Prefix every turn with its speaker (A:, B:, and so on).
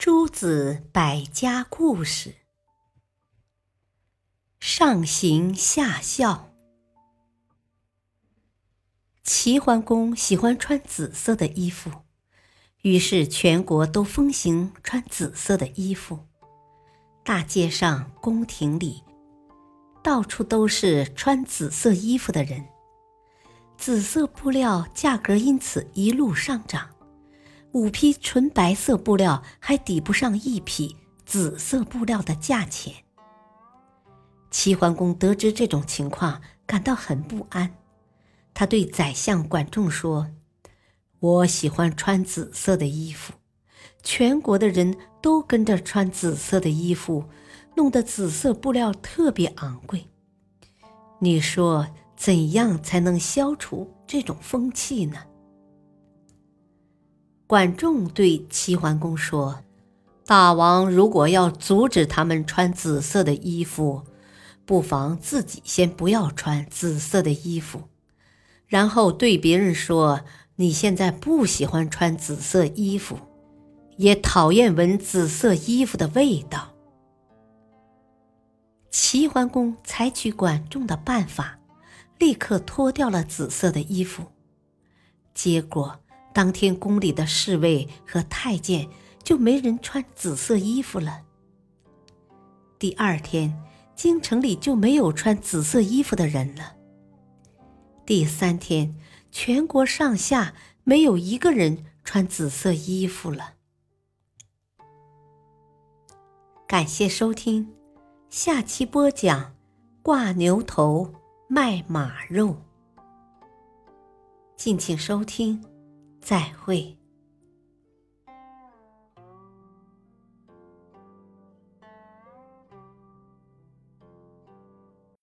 A: 诸子百家故事，上行下效。齐桓公喜欢穿紫色的衣服，于是全国都风行穿紫色的衣服。大街上、宫廷里，到处都是穿紫色衣服的人。紫色布料价格因此一路上涨。五匹纯白色布料还抵不上一匹紫色布料的价钱。齐桓公得知这种情况，感到很不安。他对宰相管仲说：“我喜欢穿紫色的衣服，全国的人都跟着穿紫色的衣服，弄得紫色布料特别昂贵。你说怎样才能消除这种风气呢？”管仲对齐桓公说：“大王如果要阻止他们穿紫色的衣服，不妨自己先不要穿紫色的衣服，然后对别人说你现在不喜欢穿紫色衣服，也讨厌闻紫色衣服的味道。”齐桓公采取管仲的办法，立刻脱掉了紫色的衣服，结果。当天宫里的侍卫和太监就没人穿紫色衣服了。第二天，京城里就没有穿紫色衣服的人了。第三天，全国上下没有一个人穿紫色衣服了。感谢收听，下期播讲挂牛头卖马肉。敬请收听。再会。